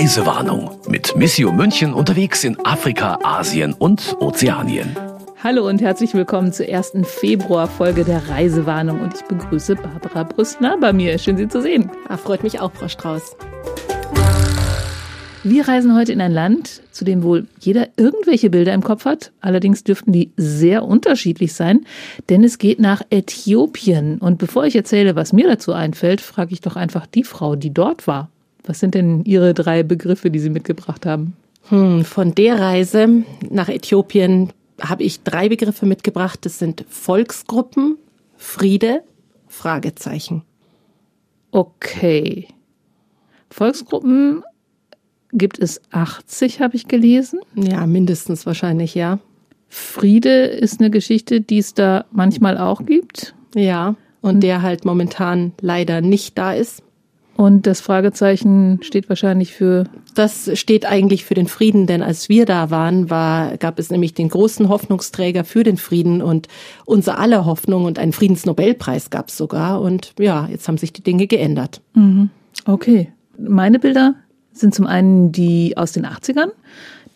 Reisewarnung mit Missio München unterwegs in Afrika, Asien und Ozeanien. Hallo und herzlich willkommen zur ersten Februarfolge der Reisewarnung und ich begrüße Barbara Brüstner bei mir. Schön, Sie zu sehen. Ja, freut mich auch, Frau Strauß. Wir reisen heute in ein Land, zu dem wohl jeder irgendwelche Bilder im Kopf hat. Allerdings dürften die sehr unterschiedlich sein, denn es geht nach Äthiopien. Und bevor ich erzähle, was mir dazu einfällt, frage ich doch einfach die Frau, die dort war. Was sind denn Ihre drei Begriffe, die Sie mitgebracht haben? Hm, von der Reise nach Äthiopien habe ich drei Begriffe mitgebracht. Das sind Volksgruppen, Friede, Fragezeichen. Okay. Volksgruppen gibt es 80, habe ich gelesen. Ja, mindestens wahrscheinlich, ja. Friede ist eine Geschichte, die es da manchmal auch gibt. Ja, und der halt momentan leider nicht da ist. Und das Fragezeichen steht wahrscheinlich für. Das steht eigentlich für den Frieden, denn als wir da waren, war, gab es nämlich den großen Hoffnungsträger für den Frieden und unser aller Hoffnung und einen Friedensnobelpreis gab es sogar. Und ja, jetzt haben sich die Dinge geändert. Mhm. Okay. Meine Bilder sind zum einen die aus den 80ern,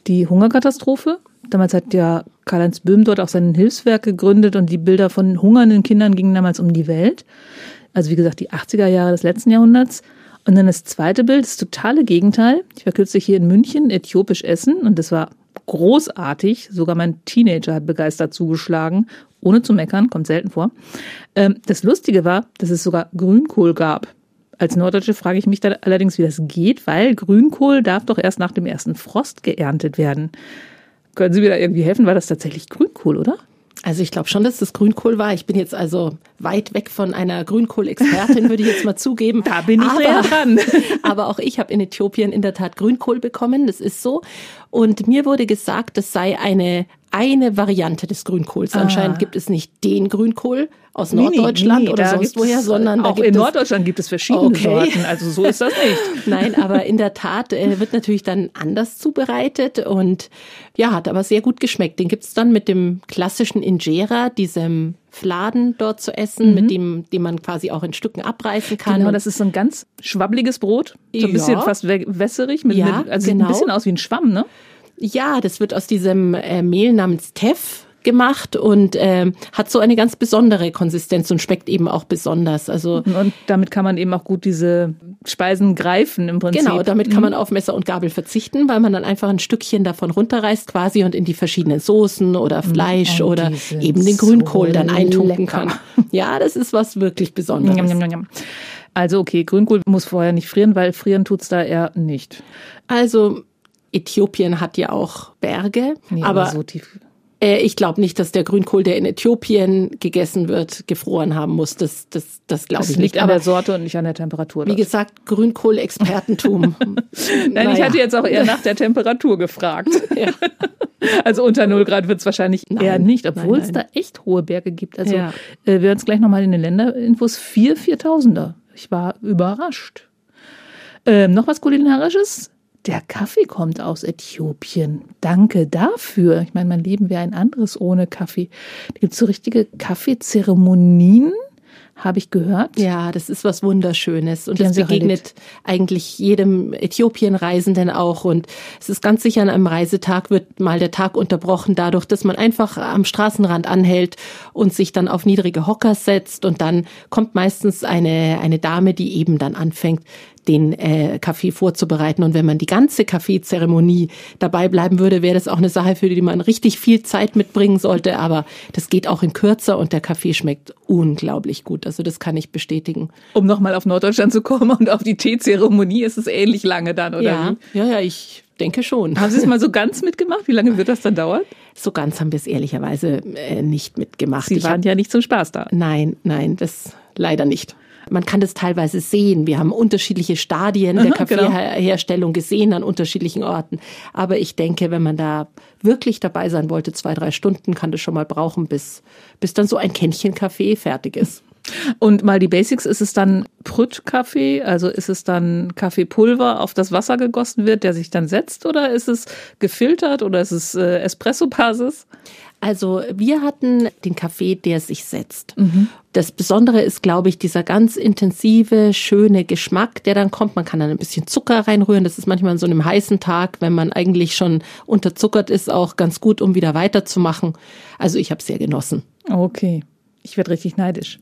die Hungerkatastrophe. Damals hat ja Karl-Heinz Böhm dort auch sein Hilfswerk gegründet und die Bilder von hungernden Kindern gingen damals um die Welt. Also wie gesagt, die 80er Jahre des letzten Jahrhunderts. Und dann das zweite Bild, das totale Gegenteil. Ich war kürzlich hier in München, äthiopisch essen und das war großartig. Sogar mein Teenager hat begeistert zugeschlagen, ohne zu meckern, kommt selten vor. Ähm, das Lustige war, dass es sogar Grünkohl gab. Als Norddeutsche frage ich mich da allerdings, wie das geht, weil Grünkohl darf doch erst nach dem ersten Frost geerntet werden. Können Sie mir da irgendwie helfen? War das tatsächlich Grünkohl, oder? Also ich glaube schon, dass das Grünkohl war. Ich bin jetzt also weit weg von einer Grünkohl-Expertin, würde ich jetzt mal zugeben. da bin ich aber, dran. aber auch ich habe in Äthiopien in der Tat Grünkohl bekommen. Das ist so. Und mir wurde gesagt, das sei eine eine Variante des Grünkohls. Ah. Anscheinend gibt es nicht den Grünkohl aus Norddeutschland nee, nee, oder sonst woher, sondern auch in Norddeutschland gibt es verschiedene okay. Sorten. Also so ist das nicht. Nein, aber in der Tat äh, wird natürlich dann anders zubereitet und ja, hat aber sehr gut geschmeckt. Den gibt's dann mit dem klassischen Injera, diesem Fladen dort zu essen, mhm. mit dem, dem man quasi auch in Stücken abreißen kann. Genau, das ist so ein ganz schwabbliges Brot, so ein bisschen fast wässerig, mit, ja, mit, also genau. ein bisschen aus wie ein Schwamm, ne? Ja, das wird aus diesem äh, Mehl namens Teff gemacht und äh, hat so eine ganz besondere Konsistenz und schmeckt eben auch besonders. Also und damit kann man eben auch gut diese Speisen greifen im Prinzip. Genau, damit kann man mhm. auf Messer und Gabel verzichten, weil man dann einfach ein Stückchen davon runterreißt quasi und in die verschiedenen Soßen oder mhm. Fleisch und oder eben den Grünkohl so dann eintunken kann. Ja, das ist was wirklich Besonderes. Also okay, Grünkohl muss vorher nicht frieren, weil frieren tut's da eher nicht. Also Äthiopien hat ja auch Berge, nee, aber so tief. Äh, ich glaube nicht, dass der Grünkohl, der in Äthiopien gegessen wird, gefroren haben muss. Das, das, das glaube ich nicht. Das liegt an der Sorte und nicht an der Temperatur. Wie gesagt, Grünkohl-Expertentum. Nein, naja. ich hatte jetzt auch eher nach der Temperatur gefragt. ja. Also unter 0 Grad wird es wahrscheinlich nein, eher nicht, obwohl es da echt hohe Berge gibt. Also ja. äh, wir hören es gleich nochmal in den Länderinfos. Vier 4000er. Ich war überrascht. Ähm, noch was Kulinarisches? Der Kaffee kommt aus Äthiopien. Danke dafür. Ich meine, mein Leben wäre ein anderes ohne Kaffee. Da gibt es so richtige Kaffeezeremonien, habe ich gehört. Ja, das ist was Wunderschönes. Und Die das begegnet eigentlich jedem Äthiopien-Reisenden auch. Und es ist ganz sicher, an einem Reisetag wird mal der Tag unterbrochen dadurch, dass man einfach am Straßenrand anhält und sich dann auf niedrige Hocker setzt. Und dann kommt meistens eine, eine Dame, die eben dann anfängt, den äh, Kaffee vorzubereiten. Und wenn man die ganze Kaffeezeremonie dabei bleiben würde, wäre das auch eine Sache, für die man richtig viel Zeit mitbringen sollte. Aber das geht auch in kürzer und der Kaffee schmeckt unglaublich gut. Also das kann ich bestätigen. Um nochmal auf Norddeutschland zu kommen und auf die Teezeremonie ist es ähnlich lange dann, oder ja, wie? Ja, ja, ich denke schon. Haben Sie es mal so ganz mitgemacht? Wie lange wird das dann dauern? So ganz haben wir es ehrlicherweise äh, nicht mitgemacht. Sie waren hab, ja nicht zum Spaß da. Nein, nein, das leider nicht. Man kann das teilweise sehen. Wir haben unterschiedliche Stadien der genau. Kaffeeherstellung gesehen an unterschiedlichen Orten. Aber ich denke, wenn man da wirklich dabei sein wollte, zwei, drei Stunden, kann das schon mal brauchen, bis, bis dann so ein Kännchen Kaffee fertig ist. Und mal die Basics, ist es dann Prütt-Kaffee? Also ist es dann Kaffeepulver, auf das Wasser gegossen wird, der sich dann setzt? Oder ist es gefiltert oder ist es äh, Espresso-Basis? Also wir hatten den Kaffee, der sich setzt. Mhm. Das Besondere ist, glaube ich, dieser ganz intensive, schöne Geschmack, der dann kommt. Man kann dann ein bisschen Zucker reinrühren. Das ist manchmal an so einem heißen Tag, wenn man eigentlich schon unterzuckert ist, auch ganz gut, um wieder weiterzumachen. Also ich habe sehr genossen. Okay, ich werde richtig neidisch.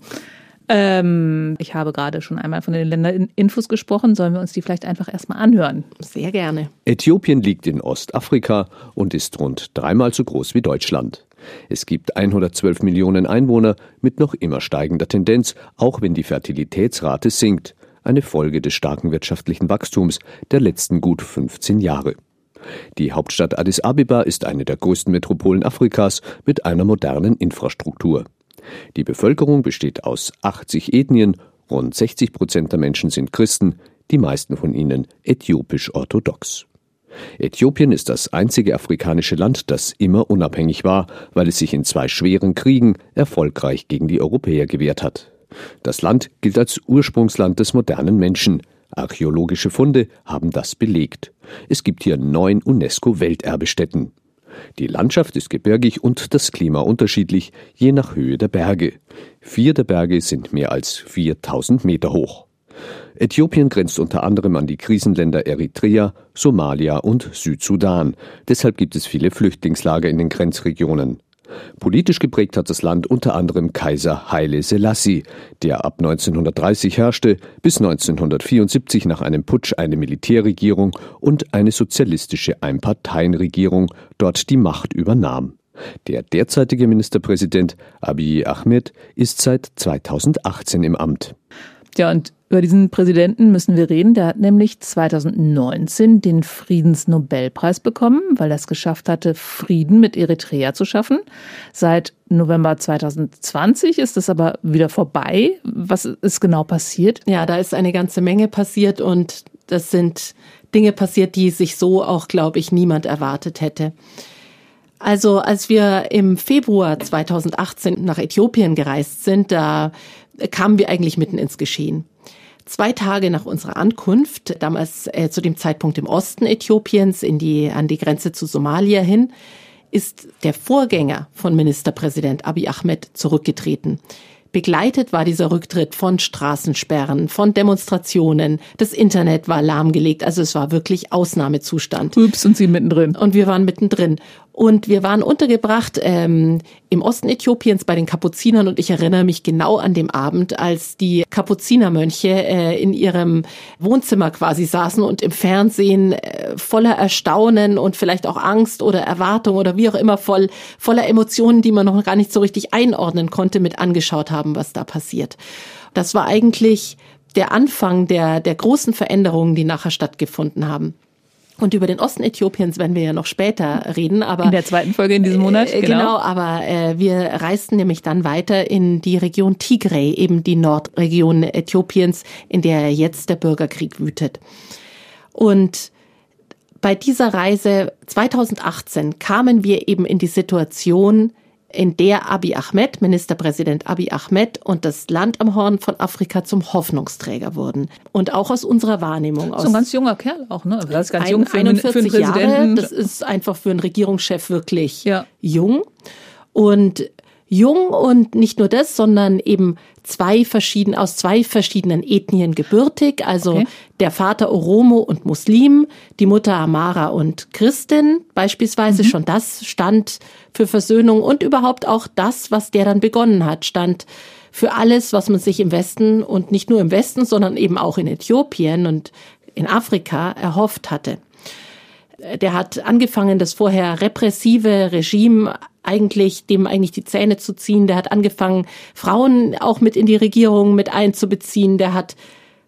Ähm, ich habe gerade schon einmal von den Länderinfos gesprochen. Sollen wir uns die vielleicht einfach erstmal anhören? Sehr gerne. Äthiopien liegt in Ostafrika und ist rund dreimal so groß wie Deutschland. Es gibt 112 Millionen Einwohner mit noch immer steigender Tendenz, auch wenn die Fertilitätsrate sinkt, eine Folge des starken wirtschaftlichen Wachstums der letzten gut 15 Jahre. Die Hauptstadt Addis Abeba ist eine der größten Metropolen Afrikas mit einer modernen Infrastruktur. Die Bevölkerung besteht aus 80 Ethnien, rund 60 Prozent der Menschen sind Christen, die meisten von ihnen äthiopisch-orthodox. Äthiopien ist das einzige afrikanische Land, das immer unabhängig war, weil es sich in zwei schweren Kriegen erfolgreich gegen die Europäer gewehrt hat. Das Land gilt als Ursprungsland des modernen Menschen. Archäologische Funde haben das belegt. Es gibt hier neun UNESCO-Welterbestätten. Die Landschaft ist gebirgig und das Klima unterschiedlich, je nach Höhe der Berge. Vier der Berge sind mehr als 4000 Meter hoch. Äthiopien grenzt unter anderem an die Krisenländer Eritrea, Somalia und Südsudan. Deshalb gibt es viele Flüchtlingslager in den Grenzregionen. Politisch geprägt hat das Land unter anderem Kaiser Haile Selassie, der ab 1930 herrschte, bis 1974 nach einem Putsch eine Militärregierung und eine sozialistische Einparteienregierung dort die Macht übernahm. Der derzeitige Ministerpräsident Abiy Ahmed ist seit 2018 im Amt. Ja, und über diesen Präsidenten müssen wir reden. Der hat nämlich 2019 den Friedensnobelpreis bekommen, weil er es geschafft hatte, Frieden mit Eritrea zu schaffen. Seit November 2020 ist es aber wieder vorbei. Was ist genau passiert? Ja, da ist eine ganze Menge passiert und das sind Dinge passiert, die sich so auch, glaube ich, niemand erwartet hätte. Also als wir im Februar 2018 nach Äthiopien gereist sind, da kamen wir eigentlich mitten ins Geschehen. Zwei Tage nach unserer Ankunft, damals äh, zu dem Zeitpunkt im Osten Äthiopiens, in die, an die Grenze zu Somalia hin, ist der Vorgänger von Ministerpräsident Abiy Ahmed zurückgetreten. Begleitet war dieser Rücktritt von Straßensperren, von Demonstrationen. Das Internet war lahmgelegt. Also es war wirklich Ausnahmezustand. Ups, und Sie mittendrin. Und wir waren mittendrin. Und wir waren untergebracht ähm, im Osten Äthiopiens bei den Kapuzinern und ich erinnere mich genau an dem Abend, als die Kapuzinermönche äh, in ihrem Wohnzimmer quasi saßen und im Fernsehen äh, voller Erstaunen und vielleicht auch Angst oder Erwartung oder wie auch immer voll voller Emotionen, die man noch gar nicht so richtig einordnen konnte, mit angeschaut haben, was da passiert. Das war eigentlich der Anfang der der großen Veränderungen, die nachher stattgefunden haben. Und über den Osten Äthiopiens werden wir ja noch später reden, aber in der zweiten Folge in diesem Monat. Äh, genau. genau, aber äh, wir reisten nämlich dann weiter in die Region Tigray, eben die Nordregion Äthiopiens, in der jetzt der Bürgerkrieg wütet. Und bei dieser Reise 2018 kamen wir eben in die Situation, in der Abiy Ahmed, Ministerpräsident Abiy Ahmed und das Land am Horn von Afrika zum Hoffnungsträger wurden. Und auch aus unserer Wahrnehmung. So ein ganz junger Kerl auch, ne? Das ist ganz jung für, 41 für einen Präsidenten. Jahre, das ist einfach für einen Regierungschef wirklich ja. jung. Und jung und nicht nur das, sondern eben zwei verschieden, aus zwei verschiedenen Ethnien gebürtig, also okay. der Vater Oromo und Muslim, die Mutter Amara und Christin beispielsweise, mhm. schon das stand für Versöhnung und überhaupt auch das, was der dann begonnen hat, stand für alles, was man sich im Westen und nicht nur im Westen, sondern eben auch in Äthiopien und in Afrika erhofft hatte der hat angefangen, das vorher repressive Regime eigentlich, dem eigentlich die Zähne zu ziehen. Der hat angefangen, Frauen auch mit in die Regierung mit einzubeziehen. Der hat,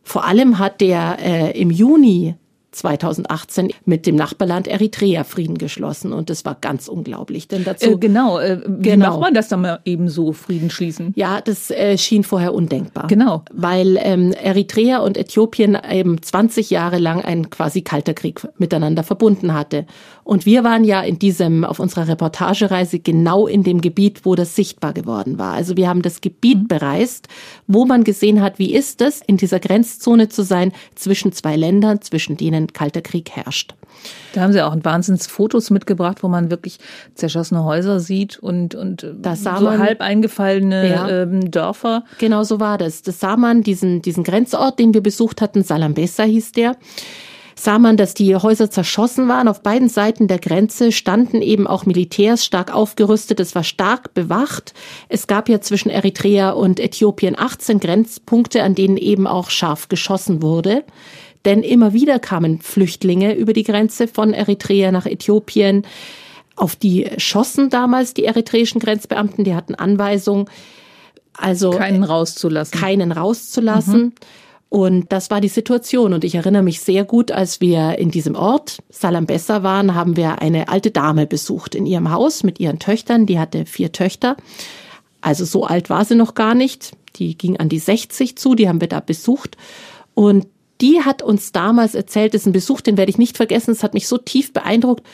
vor allem hat der äh, im Juni 2018 mit dem Nachbarland Eritrea Frieden geschlossen und das war ganz unglaublich. Denn dazu äh, genau, äh, wie genau. macht man das dann mal eben so Frieden schließen? Ja, das äh, schien vorher undenkbar. Genau, weil ähm, Eritrea und Äthiopien eben 20 Jahre lang einen quasi kalter Krieg miteinander verbunden hatte und wir waren ja in diesem auf unserer Reportagereise genau in dem Gebiet, wo das sichtbar geworden war. Also wir haben das Gebiet mhm. bereist, wo man gesehen hat, wie ist es in dieser Grenzzone zu sein zwischen zwei Ländern, zwischen denen kalter Krieg herrscht. Da haben Sie auch ein Wahnsinns Fotos mitgebracht, wo man wirklich zerschossene Häuser sieht und, und das sah so man, halb eingefallene ja, ähm, Dörfer. Genau so war das. Das sah man, diesen, diesen Grenzort, den wir besucht hatten, Salambessa hieß der sah man, dass die Häuser zerschossen waren. Auf beiden Seiten der Grenze standen eben auch Militärs stark aufgerüstet. Es war stark bewacht. Es gab ja zwischen Eritrea und Äthiopien 18 Grenzpunkte, an denen eben auch scharf geschossen wurde. Denn immer wieder kamen Flüchtlinge über die Grenze von Eritrea nach Äthiopien. Auf die schossen damals die eritreischen Grenzbeamten, die hatten Anweisung, also keinen rauszulassen. Keinen rauszulassen. Mhm. Und das war die Situation. Und ich erinnere mich sehr gut, als wir in diesem Ort Salambessa waren, haben wir eine alte Dame besucht in ihrem Haus mit ihren Töchtern. Die hatte vier Töchter. Also so alt war sie noch gar nicht. Die ging an die 60 zu. Die haben wir da besucht. Und die hat uns damals erzählt, das ist ein Besuch, den werde ich nicht vergessen, es hat mich so tief beeindruckt.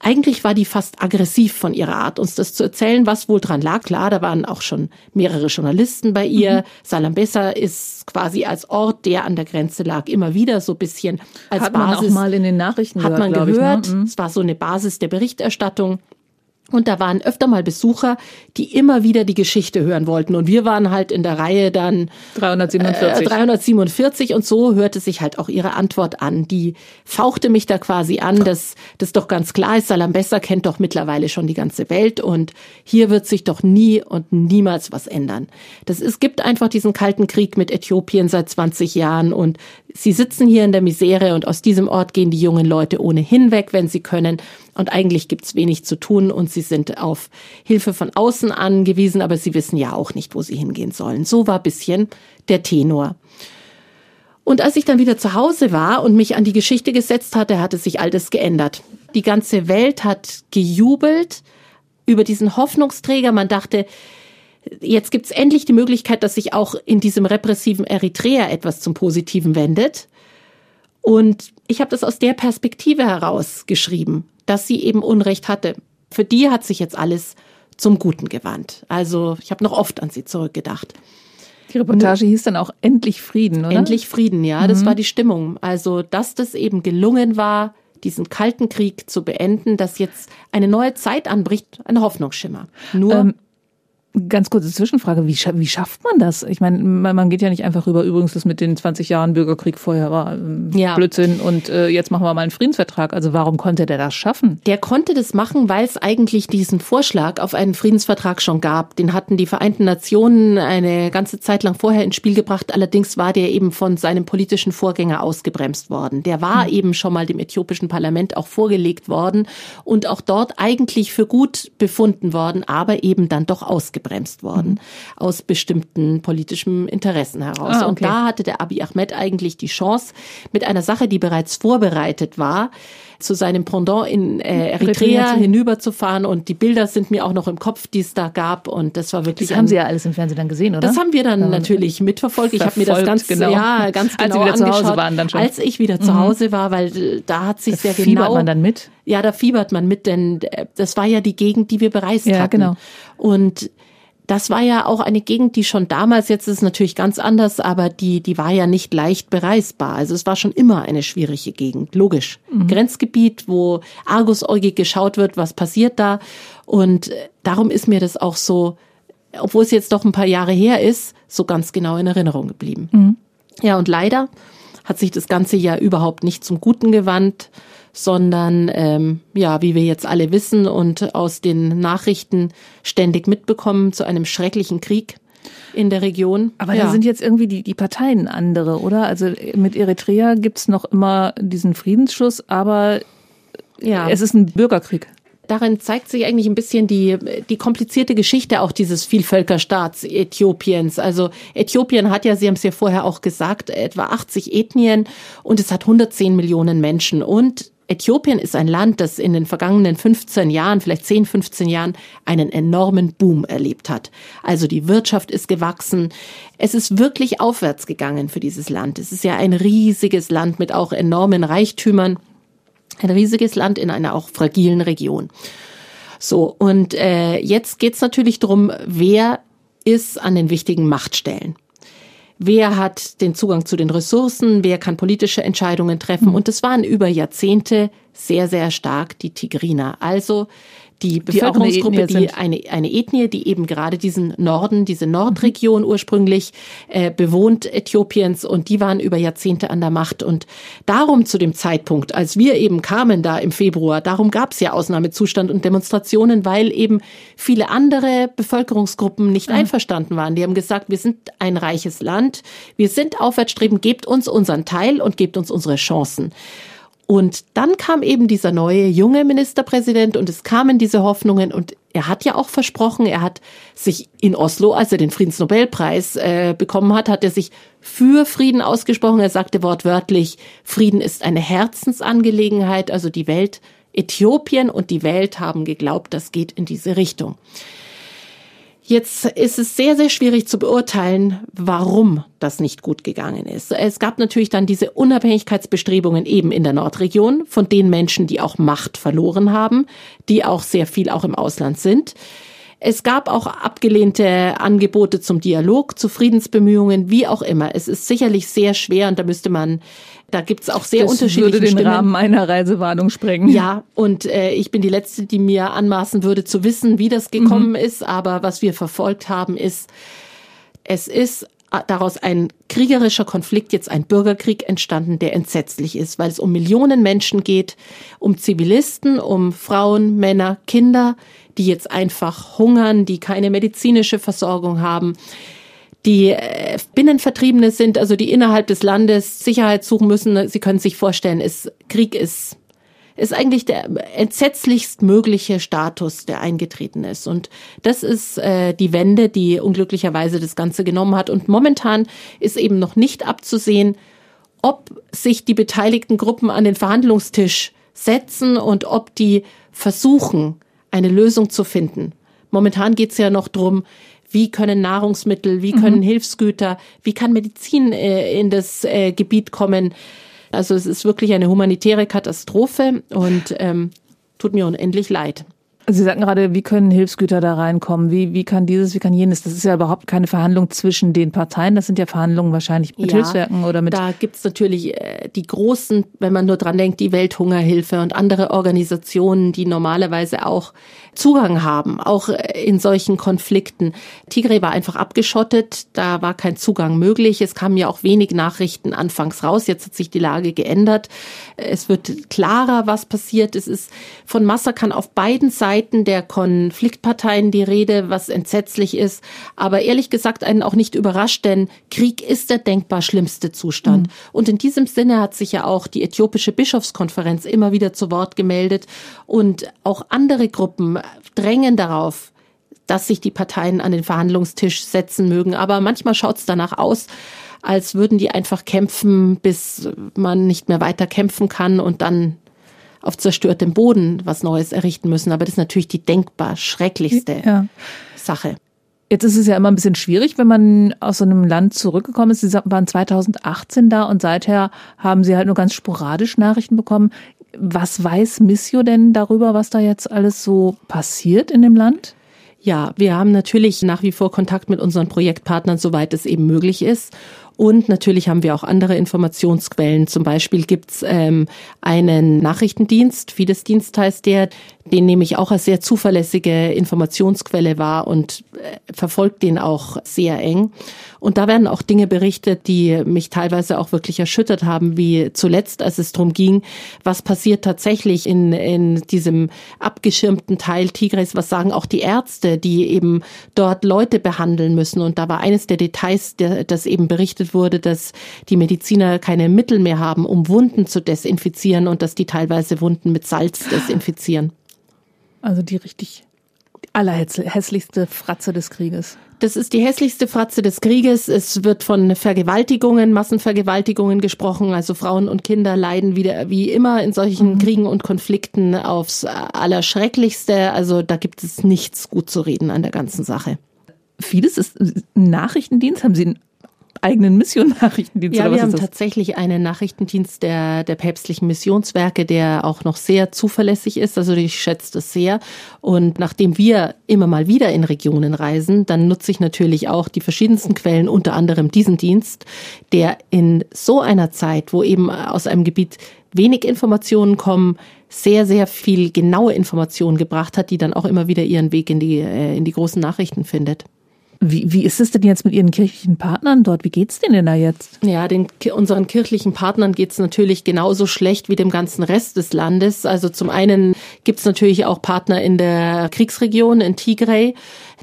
Eigentlich war die fast aggressiv von ihrer Art, uns das zu erzählen, was wohl dran lag. Klar, da waren auch schon mehrere Journalisten bei ihr. Mhm. Salambessa ist quasi als Ort, der an der Grenze lag, immer wieder so ein bisschen als hat Basis. Hat man auch mal in den Nachrichten hat gehört, man gehört. Ich, ne? mhm. Es war so eine Basis der Berichterstattung. Und da waren öfter mal Besucher, die immer wieder die Geschichte hören wollten. Und wir waren halt in der Reihe dann 347. Äh, 347 und so hörte sich halt auch ihre Antwort an. Die fauchte mich da quasi an, dass das doch ganz klar ist, Salambessa kennt doch mittlerweile schon die ganze Welt und hier wird sich doch nie und niemals was ändern. Das, es gibt einfach diesen kalten Krieg mit Äthiopien seit 20 Jahren und sie sitzen hier in der Misere und aus diesem Ort gehen die jungen Leute ohnehin weg, wenn sie können. Und eigentlich gibt's wenig zu tun und sie sind auf Hilfe von außen angewiesen, aber sie wissen ja auch nicht, wo sie hingehen sollen. So war bisschen der Tenor. Und als ich dann wieder zu Hause war und mich an die Geschichte gesetzt hatte, hatte sich all das geändert. Die ganze Welt hat gejubelt über diesen Hoffnungsträger. Man dachte, jetzt gibt's endlich die Möglichkeit, dass sich auch in diesem repressiven Eritrea etwas zum Positiven wendet. Und ich habe das aus der Perspektive heraus geschrieben dass sie eben Unrecht hatte. Für die hat sich jetzt alles zum Guten gewandt. Also ich habe noch oft an sie zurückgedacht. Die Reportage hieß dann auch Endlich Frieden, oder? Endlich Frieden, ja, mhm. das war die Stimmung. Also, dass das eben gelungen war, diesen kalten Krieg zu beenden, dass jetzt eine neue Zeit anbricht, ein Hoffnungsschimmer. Nur ähm, Ganz kurze Zwischenfrage, wie, wie schafft man das? Ich meine, man geht ja nicht einfach rüber, übrigens das mit den 20 Jahren Bürgerkrieg vorher war ähm, ja. Blödsinn und äh, jetzt machen wir mal einen Friedensvertrag. Also warum konnte der das schaffen? Der konnte das machen, weil es eigentlich diesen Vorschlag auf einen Friedensvertrag schon gab. Den hatten die Vereinten Nationen eine ganze Zeit lang vorher ins Spiel gebracht. Allerdings war der eben von seinem politischen Vorgänger ausgebremst worden. Der war hm. eben schon mal dem äthiopischen Parlament auch vorgelegt worden und auch dort eigentlich für gut befunden worden, aber eben dann doch ausgebremst ausgebremst worden mhm. aus bestimmten politischen Interessen heraus. Ah, okay. Und da hatte der Abiy Ahmed eigentlich die Chance, mit einer Sache, die bereits vorbereitet war, zu seinem Pendant in äh, Eritrea hinüberzufahren und die Bilder sind mir auch noch im Kopf, die es da gab und das war wirklich. Das haben Sie ja alles im Fernsehen dann gesehen, oder? Das haben wir dann ja. natürlich mitverfolgt. Ich habe mir das ganz genau, ja, ganz genau als Sie wieder angeschaut, zu Hause waren dann schon. als ich wieder mhm. zu Hause war, weil äh, da hat sich da sehr genau. Fiebert man dann mit? Ja, da fiebert man mit, denn äh, das war ja die Gegend, die wir bereist ja, hatten. Genau. Und das war ja auch eine Gegend, die schon damals, jetzt ist es natürlich ganz anders, aber die, die war ja nicht leicht bereisbar. Also es war schon immer eine schwierige Gegend, logisch. Mhm. Grenzgebiet, wo argusäugig geschaut wird, was passiert da. Und darum ist mir das auch so, obwohl es jetzt doch ein paar Jahre her ist, so ganz genau in Erinnerung geblieben. Mhm. Ja, und leider hat sich das ganze Jahr überhaupt nicht zum Guten gewandt sondern ähm, ja, wie wir jetzt alle wissen und aus den Nachrichten ständig mitbekommen, zu einem schrecklichen Krieg in der Region. Aber ja. da sind jetzt irgendwie die, die Parteien andere, oder? Also mit Eritrea gibt's noch immer diesen Friedensschuss, aber ja. es ist ein Bürgerkrieg. Darin zeigt sich eigentlich ein bisschen die, die komplizierte Geschichte auch dieses Vielvölkerstaats Äthiopiens. Also Äthiopien hat ja, Sie haben es ja vorher auch gesagt, etwa 80 Ethnien und es hat 110 Millionen Menschen. Und Äthiopien ist ein Land, das in den vergangenen 15 Jahren, vielleicht 10, 15 Jahren, einen enormen Boom erlebt hat. Also die Wirtschaft ist gewachsen. Es ist wirklich aufwärts gegangen für dieses Land. Es ist ja ein riesiges Land mit auch enormen Reichtümern. Ein riesiges Land in einer auch fragilen Region. So, und äh, jetzt geht's natürlich darum, wer ist an den wichtigen Machtstellen. Wer hat den Zugang zu den Ressourcen, wer kann politische Entscheidungen treffen. Mhm. Und das waren über Jahrzehnte sehr, sehr stark die Tigriner. Also die Bevölkerungsgruppe, die, die eine, eine Ethnie, die eben gerade diesen Norden, diese Nordregion mhm. ursprünglich äh, bewohnt Äthiopiens und die waren über Jahrzehnte an der Macht. Und darum zu dem Zeitpunkt, als wir eben kamen da im Februar, darum gab es ja Ausnahmezustand und Demonstrationen, weil eben viele andere Bevölkerungsgruppen nicht mhm. einverstanden waren. Die haben gesagt, wir sind ein reiches Land, wir sind aufwärtsstrebend, gebt uns unseren Teil und gebt uns unsere Chancen. Und dann kam eben dieser neue junge Ministerpräsident und es kamen diese Hoffnungen und er hat ja auch versprochen, er hat sich in Oslo, als er den Friedensnobelpreis äh, bekommen hat, hat er sich für Frieden ausgesprochen. Er sagte wortwörtlich, Frieden ist eine Herzensangelegenheit, also die Welt, Äthiopien und die Welt haben geglaubt, das geht in diese Richtung. Jetzt ist es sehr, sehr schwierig zu beurteilen, warum das nicht gut gegangen ist. Es gab natürlich dann diese Unabhängigkeitsbestrebungen eben in der Nordregion von den Menschen, die auch Macht verloren haben, die auch sehr viel auch im Ausland sind. Es gab auch abgelehnte Angebote zum Dialog, zu Friedensbemühungen, wie auch immer. Es ist sicherlich sehr schwer und da müsste man da gibt's auch sehr das unterschiedliche würde den Stimmen. Rahmen meiner Reisewarnung sprengen. Ja, und äh, ich bin die Letzte, die mir anmaßen würde zu wissen, wie das gekommen mhm. ist. Aber was wir verfolgt haben, ist, es ist daraus ein kriegerischer Konflikt, jetzt ein Bürgerkrieg entstanden, der entsetzlich ist, weil es um Millionen Menschen geht, um Zivilisten, um Frauen, Männer, Kinder, die jetzt einfach hungern, die keine medizinische Versorgung haben, die äh, Binnenvertriebene sind, also die innerhalb des Landes Sicherheit suchen müssen. Sie können sich vorstellen, ist, Krieg ist, ist eigentlich der entsetzlichst mögliche Status, der eingetreten ist. Und das ist äh, die Wende, die unglücklicherweise das Ganze genommen hat. Und momentan ist eben noch nicht abzusehen, ob sich die beteiligten Gruppen an den Verhandlungstisch setzen und ob die versuchen, eine Lösung zu finden. Momentan geht es ja noch drum, wie können Nahrungsmittel, wie können mhm. Hilfsgüter, wie kann Medizin äh, in das äh, Gebiet kommen. Also es ist wirklich eine humanitäre Katastrophe und ähm, tut mir unendlich leid. Sie sagten gerade, wie können Hilfsgüter da reinkommen? Wie, wie kann dieses, wie kann jenes? Das ist ja überhaupt keine Verhandlung zwischen den Parteien. Das sind ja Verhandlungen wahrscheinlich mit ja, Hilfswerken oder mit. Da gibt's natürlich äh, die großen, wenn man nur dran denkt, die Welthungerhilfe und andere Organisationen, die normalerweise auch Zugang haben, auch äh, in solchen Konflikten. Tigray war einfach abgeschottet, da war kein Zugang möglich. Es kamen ja auch wenig Nachrichten anfangs raus. Jetzt hat sich die Lage geändert. Es wird klarer, was passiert. Es ist von Massakern auf beiden Seiten der Konfliktparteien die Rede, was entsetzlich ist. Aber ehrlich gesagt einen auch nicht überrascht, denn Krieg ist der denkbar schlimmste Zustand. Mhm. Und in diesem Sinne hat sich ja auch die äthiopische Bischofskonferenz immer wieder zu Wort gemeldet und auch andere Gruppen drängen darauf, dass sich die Parteien an den Verhandlungstisch setzen mögen. Aber manchmal schaut es danach aus, als würden die einfach kämpfen, bis man nicht mehr weiter kämpfen kann und dann auf zerstörtem Boden was Neues errichten müssen. Aber das ist natürlich die denkbar schrecklichste ja. Sache. Jetzt ist es ja immer ein bisschen schwierig, wenn man aus so einem Land zurückgekommen ist. Sie waren 2018 da und seither haben Sie halt nur ganz sporadisch Nachrichten bekommen. Was weiß Missio denn darüber, was da jetzt alles so passiert in dem Land? Ja, wir haben natürlich nach wie vor Kontakt mit unseren Projektpartnern, soweit es eben möglich ist. Und natürlich haben wir auch andere Informationsquellen. Zum Beispiel gibt's ähm, einen Nachrichtendienst, Fidesz-Dienst heißt der, den nehme ich auch als sehr zuverlässige Informationsquelle wahr und äh, verfolgt den auch sehr eng. Und da werden auch Dinge berichtet, die mich teilweise auch wirklich erschüttert haben, wie zuletzt, als es darum ging, was passiert tatsächlich in, in diesem abgeschirmten Teil Tigris, was sagen auch die Ärzte, die eben dort Leute behandeln müssen. Und da war eines der Details, der, das eben berichtet wurde, dass die Mediziner keine Mittel mehr haben, um Wunden zu desinfizieren und dass die teilweise Wunden mit Salz desinfizieren. Also die richtig allerhässlichste Fratze des Krieges. Das ist die hässlichste Fratze des Krieges. Es wird von Vergewaltigungen, Massenvergewaltigungen gesprochen. Also Frauen und Kinder leiden wieder wie immer in solchen mhm. Kriegen und Konflikten aufs Allerschrecklichste. Also da gibt es nichts gut zu reden an der ganzen Sache. Vieles ist Nachrichtendienst. Haben Sie einen eigenen Mission-Nachrichtendienst? Ja, wir haben tatsächlich einen Nachrichtendienst der, der päpstlichen Missionswerke, der auch noch sehr zuverlässig ist. Also ich schätze das sehr. Und nachdem wir immer mal wieder in Regionen reisen, dann nutze ich natürlich auch die verschiedensten Quellen, unter anderem diesen Dienst, der in so einer Zeit, wo eben aus einem Gebiet wenig Informationen kommen, sehr, sehr viel genaue Informationen gebracht hat, die dann auch immer wieder ihren Weg in die, äh, in die großen Nachrichten findet. Wie, wie ist es denn jetzt mit Ihren kirchlichen Partnern dort? Wie geht's denen denn da jetzt? Ja, den, unseren kirchlichen Partnern geht's natürlich genauso schlecht wie dem ganzen Rest des Landes. Also zum einen gibt's natürlich auch Partner in der Kriegsregion, in Tigray,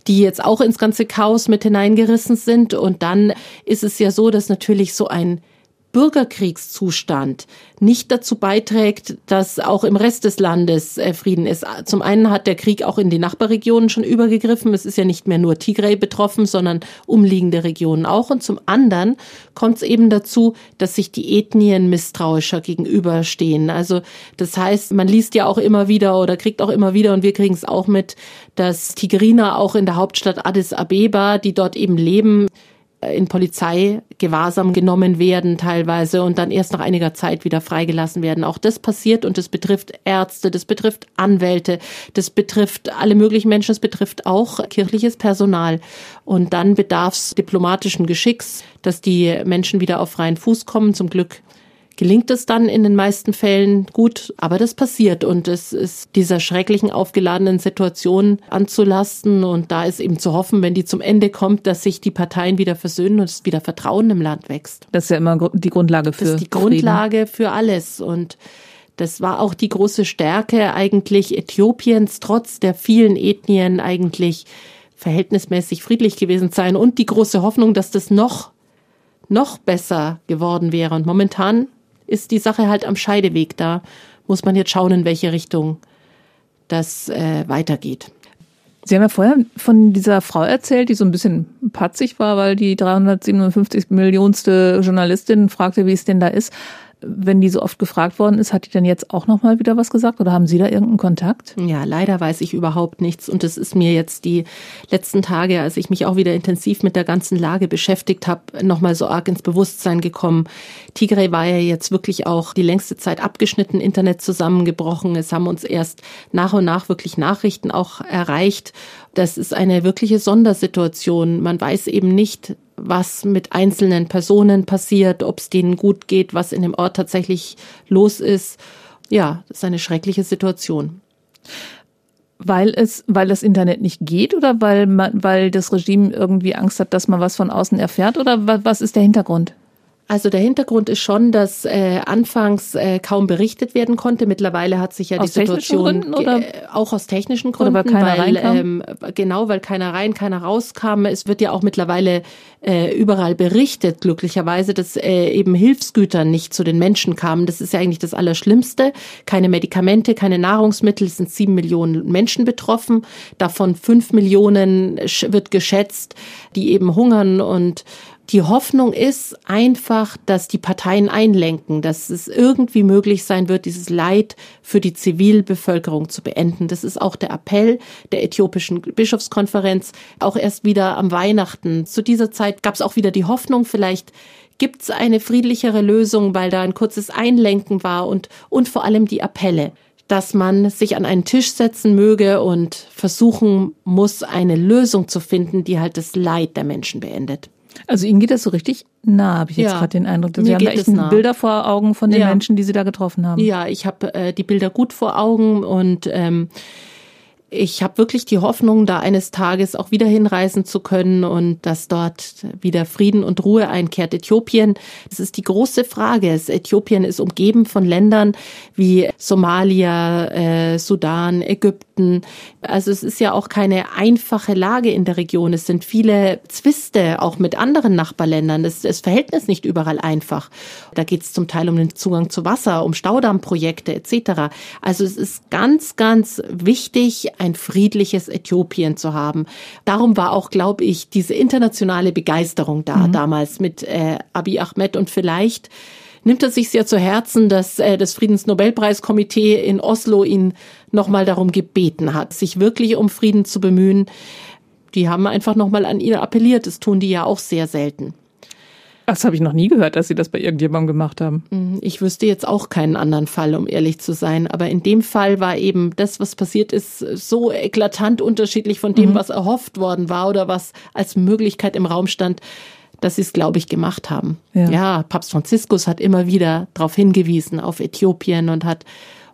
die jetzt auch ins ganze Chaos mit hineingerissen sind. Und dann ist es ja so, dass natürlich so ein Bürgerkriegszustand nicht dazu beiträgt, dass auch im Rest des Landes äh, Frieden ist. Zum einen hat der Krieg auch in die Nachbarregionen schon übergegriffen. Es ist ja nicht mehr nur Tigray betroffen, sondern umliegende Regionen auch. Und zum anderen kommt es eben dazu, dass sich die Ethnien misstrauischer gegenüberstehen. Also das heißt, man liest ja auch immer wieder oder kriegt auch immer wieder und wir kriegen es auch mit, dass Tigriner auch in der Hauptstadt Addis Abeba, die dort eben leben, in Polizeigewahrsam genommen werden teilweise und dann erst nach einiger Zeit wieder freigelassen werden. Auch das passiert und das betrifft Ärzte, das betrifft Anwälte, das betrifft alle möglichen Menschen, das betrifft auch kirchliches Personal. Und dann bedarf es diplomatischen Geschicks, dass die Menschen wieder auf freien Fuß kommen. Zum Glück gelingt es dann in den meisten Fällen gut, aber das passiert und es ist dieser schrecklichen aufgeladenen Situation anzulasten und da ist eben zu hoffen, wenn die zum Ende kommt, dass sich die Parteien wieder versöhnen und es wieder Vertrauen im Land wächst. Das ist ja immer die Grundlage für Das ist die Grundlage für alles und das war auch die große Stärke eigentlich Äthiopiens, trotz der vielen Ethnien eigentlich verhältnismäßig friedlich gewesen sein und die große Hoffnung, dass das noch noch besser geworden wäre. Und momentan ist die Sache halt am Scheideweg. Da muss man jetzt schauen, in welche Richtung das äh, weitergeht. Sie haben ja vorher von dieser Frau erzählt, die so ein bisschen patzig war, weil die 357 Millionste Journalistin fragte, wie es denn da ist wenn die so oft gefragt worden ist, hat die dann jetzt auch noch mal wieder was gesagt oder haben Sie da irgendeinen Kontakt? Ja, leider weiß ich überhaupt nichts und es ist mir jetzt die letzten Tage, als ich mich auch wieder intensiv mit der ganzen Lage beschäftigt habe, noch mal so arg ins Bewusstsein gekommen. Tigray war ja jetzt wirklich auch die längste Zeit abgeschnitten, Internet zusammengebrochen. Es haben uns erst nach und nach wirklich Nachrichten auch erreicht. Das ist eine wirkliche Sondersituation. Man weiß eben nicht, was mit einzelnen Personen passiert, ob es denen gut geht, was in dem Ort tatsächlich los ist. Ja, das ist eine schreckliche Situation. Weil es, weil das Internet nicht geht oder weil man, weil das Regime irgendwie Angst hat, dass man was von außen erfährt oder was ist der Hintergrund? Also der Hintergrund ist schon, dass äh, anfangs äh, kaum berichtet werden konnte. Mittlerweile hat sich ja aus die Situation Gründen, oder? Auch aus technischen Gründen, oder weil weil ähm, genau, weil keiner rein, keiner rauskam. Es wird ja auch mittlerweile äh, überall berichtet, glücklicherweise, dass äh, eben Hilfsgüter nicht zu den Menschen kamen. Das ist ja eigentlich das Allerschlimmste. Keine Medikamente, keine Nahrungsmittel. Es sind sieben Millionen Menschen betroffen. Davon fünf Millionen wird geschätzt, die eben hungern und die Hoffnung ist einfach, dass die Parteien einlenken, dass es irgendwie möglich sein wird, dieses Leid für die Zivilbevölkerung zu beenden. Das ist auch der Appell der äthiopischen Bischofskonferenz, auch erst wieder am Weihnachten. Zu dieser Zeit gab es auch wieder die Hoffnung, vielleicht gibt es eine friedlichere Lösung, weil da ein kurzes Einlenken war und, und vor allem die Appelle dass man sich an einen Tisch setzen möge und versuchen muss, eine Lösung zu finden, die halt das Leid der Menschen beendet. Also Ihnen geht das so richtig nah, habe ich jetzt ja, gerade den Eindruck. Sie haben echt nah. Bilder vor Augen von den ja. Menschen, die Sie da getroffen haben. Ja, ich habe äh, die Bilder gut vor Augen und ähm, ich habe wirklich die Hoffnung, da eines Tages auch wieder hinreisen zu können und dass dort wieder Frieden und Ruhe einkehrt. Äthiopien, das ist die große Frage. Äthiopien ist umgeben von Ländern wie Somalia, äh, Sudan, Ägypten. Also es ist ja auch keine einfache Lage in der Region. Es sind viele Zwiste, auch mit anderen Nachbarländern. Das, das Verhältnis nicht überall einfach. Da geht es zum Teil um den Zugang zu Wasser, um Staudammprojekte etc. Also es ist ganz, ganz wichtig, ein friedliches Äthiopien zu haben. Darum war auch, glaube ich, diese internationale Begeisterung da mhm. damals mit äh, Abiy Ahmed und vielleicht nimmt er sich sehr zu Herzen, dass äh, das Friedensnobelpreiskomitee in Oslo ihn nochmal darum gebeten hat, sich wirklich um Frieden zu bemühen. Die haben einfach nochmal an ihn appelliert. Das tun die ja auch sehr selten. Das habe ich noch nie gehört, dass Sie das bei irgendjemandem gemacht haben. Mhm, ich wüsste jetzt auch keinen anderen Fall, um ehrlich zu sein. Aber in dem Fall war eben das, was passiert ist, so eklatant unterschiedlich von dem, mhm. was erhofft worden war oder was als Möglichkeit im Raum stand, dass sie es, glaube ich, gemacht haben. Ja. ja, Papst Franziskus hat immer wieder darauf hingewiesen, auf Äthiopien und hat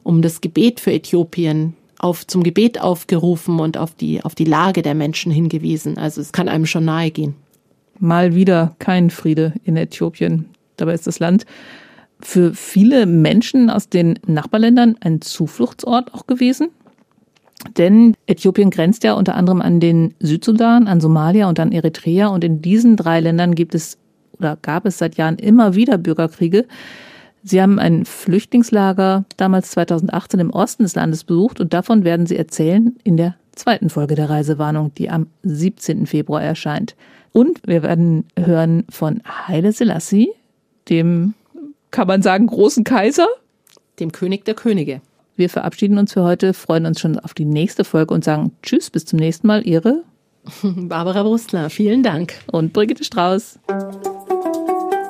um das Gebet für Äthiopien auf, zum Gebet aufgerufen und auf die, auf die Lage der Menschen hingewiesen. Also es kann einem schon nahe gehen. Mal wieder kein Friede in Äthiopien. Dabei ist das Land für viele Menschen aus den Nachbarländern ein Zufluchtsort auch gewesen. Denn Äthiopien grenzt ja unter anderem an den Südsudan, an Somalia und an Eritrea. Und in diesen drei Ländern gibt es oder gab es seit Jahren immer wieder Bürgerkriege. Sie haben ein Flüchtlingslager damals 2018 im Osten des Landes besucht und davon werden Sie erzählen in der zweiten Folge der Reisewarnung, die am 17. Februar erscheint. Und wir werden hören von Haile Selassie, dem, kann man sagen, großen Kaiser? Dem König der Könige. Wir verabschieden uns für heute, freuen uns schon auf die nächste Folge und sagen Tschüss, bis zum nächsten Mal. Ihre Barbara Brustler, vielen Dank. Und Brigitte Strauß.